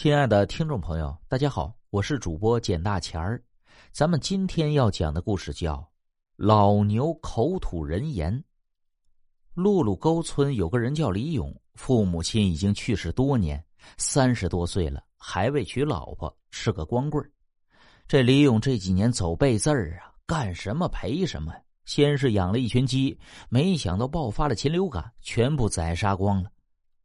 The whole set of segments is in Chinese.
亲爱的听众朋友，大家好，我是主播简大钱儿。咱们今天要讲的故事叫《老牛口吐人言》。陆路沟村有个人叫李勇，父母亲已经去世多年，三十多岁了，还未娶老婆，是个光棍这李勇这几年走背字儿啊，干什么赔什么。先是养了一群鸡，没想到爆发了禽流感，全部宰杀光了。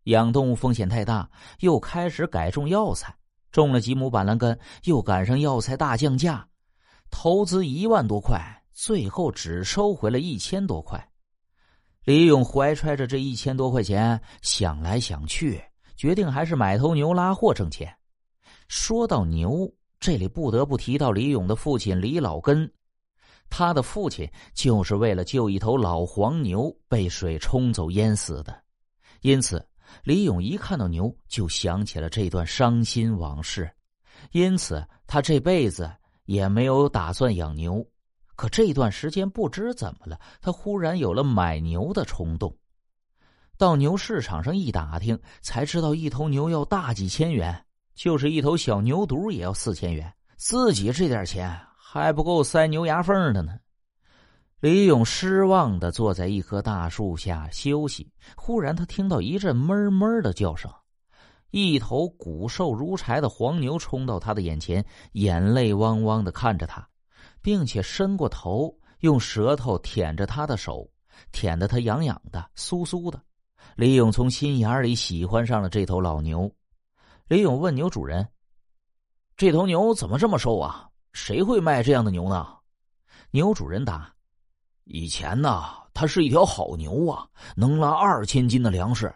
养动物风险太大，又开始改种药材，种了几亩板蓝根，又赶上药材大降价，投资一万多块，最后只收回了一千多块。李勇怀揣着这一千多块钱，想来想去，决定还是买头牛拉货挣钱。说到牛，这里不得不提到李勇的父亲李老根，他的父亲就是为了救一头老黄牛被水冲走淹死的，因此。李勇一看到牛，就想起了这段伤心往事，因此他这辈子也没有打算养牛。可这段时间不知怎么了，他忽然有了买牛的冲动。到牛市场上一打听，才知道一头牛要大几千元，就是一头小牛犊也要四千元。自己这点钱还不够塞牛牙缝的呢。李勇失望的坐在一棵大树下休息。忽然，他听到一阵哞哞的叫声，一头骨瘦如柴的黄牛冲到他的眼前，眼泪汪汪的看着他，并且伸过头，用舌头舔着他的手，舔得他痒痒的、酥酥的。李勇从心眼里喜欢上了这头老牛。李勇问牛主人：“这头牛怎么这么瘦啊？谁会卖这样的牛呢？”牛主人答。以前呢，它是一条好牛啊，能拉二千斤的粮食。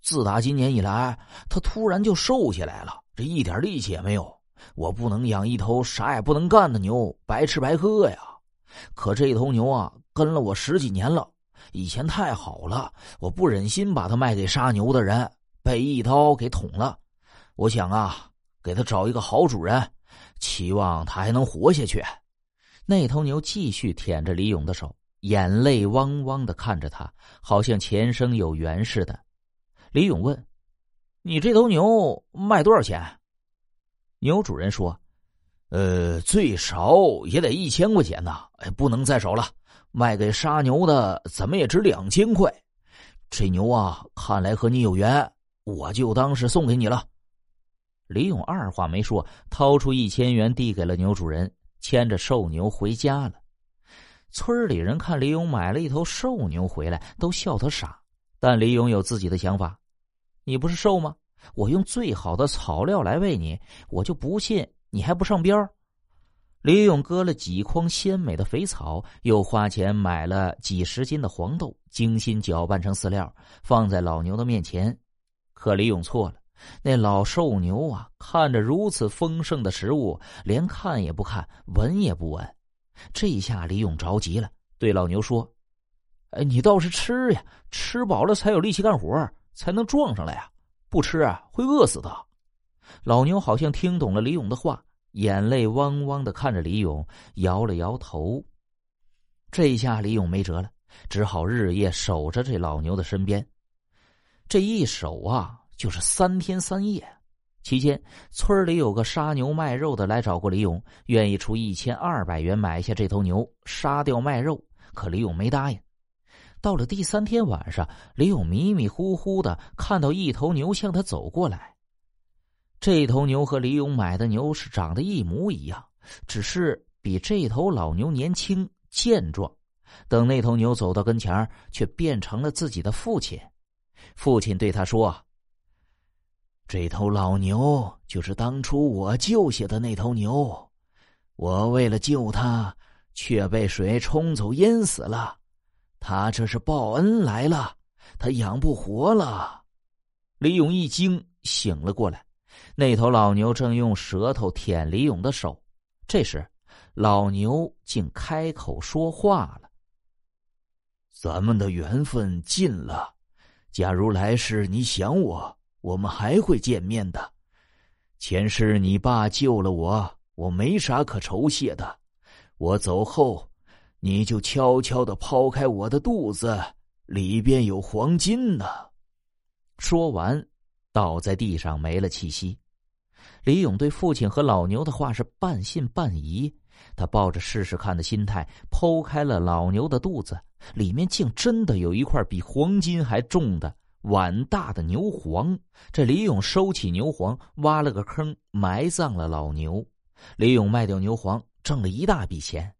自打今年以来，它突然就瘦下来了，这一点力气也没有。我不能养一头啥也不能干的牛，白吃白喝呀。可这头牛啊，跟了我十几年了，以前太好了，我不忍心把它卖给杀牛的人，被一刀给捅了。我想啊，给它找一个好主人，期望它还能活下去。那头牛继续舔着李勇的手。眼泪汪汪的看着他，好像前生有缘似的。李勇问：“你这头牛卖多少钱？”牛主人说：“呃，最少也得一千块钱呐，哎，不能再少了。卖给杀牛的怎么也值两千块。这牛啊，看来和你有缘，我就当是送给你了。”李勇二话没说，掏出一千元递给了牛主人，牵着瘦牛回家了。村里人看李勇买了一头瘦牛回来，都笑他傻。但李勇有自己的想法：“你不是瘦吗？我用最好的草料来喂你，我就不信你还不上边李勇割了几筐鲜美的肥草，又花钱买了几十斤的黄豆，精心搅拌成饲料，放在老牛的面前。可李勇错了，那老瘦牛啊，看着如此丰盛的食物，连看也不看，闻也不闻。这一下，李勇着急了，对老牛说：“哎，你倒是吃呀，吃饱了才有力气干活，才能撞上来啊！不吃啊，会饿死的。”老牛好像听懂了李勇的话，眼泪汪汪的看着李勇，摇了摇头。这一下，李勇没辙了，只好日夜守着这老牛的身边。这一守啊，就是三天三夜。期间，村里有个杀牛卖肉的来找过李勇，愿意出一千二百元买下这头牛，杀掉卖肉。可李勇没答应。到了第三天晚上，李勇迷迷糊糊的看到一头牛向他走过来。这头牛和李勇买的牛是长得一模一样，只是比这头老牛年轻健壮。等那头牛走到跟前却变成了自己的父亲。父亲对他说。这头老牛就是当初我救下的那头牛，我为了救它，却被水冲走淹死了。他这是报恩来了，他养不活了。李勇一惊，醒了过来。那头老牛正用舌头舔李勇的手。这时，老牛竟开口说话了：“咱们的缘分尽了，假如来世你想我。”我们还会见面的。前世你爸救了我，我没啥可酬谢的。我走后，你就悄悄的抛开我的肚子，里边有黄金呢。说完，倒在地上没了气息。李勇对父亲和老牛的话是半信半疑，他抱着试试看的心态剖开了老牛的肚子，里面竟真的有一块比黄金还重的碗大的牛黄。这李勇收起牛黄，挖了个坑埋葬了老牛。李勇卖掉牛黄，挣了一大笔钱。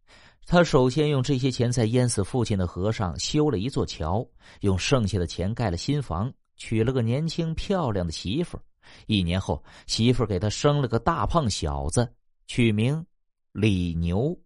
他首先用这些钱在淹死父亲的河上修了一座桥，用剩下的钱盖了新房，娶了个年轻漂亮的媳妇。一年后，媳妇给他生了个大胖小子，取名李牛。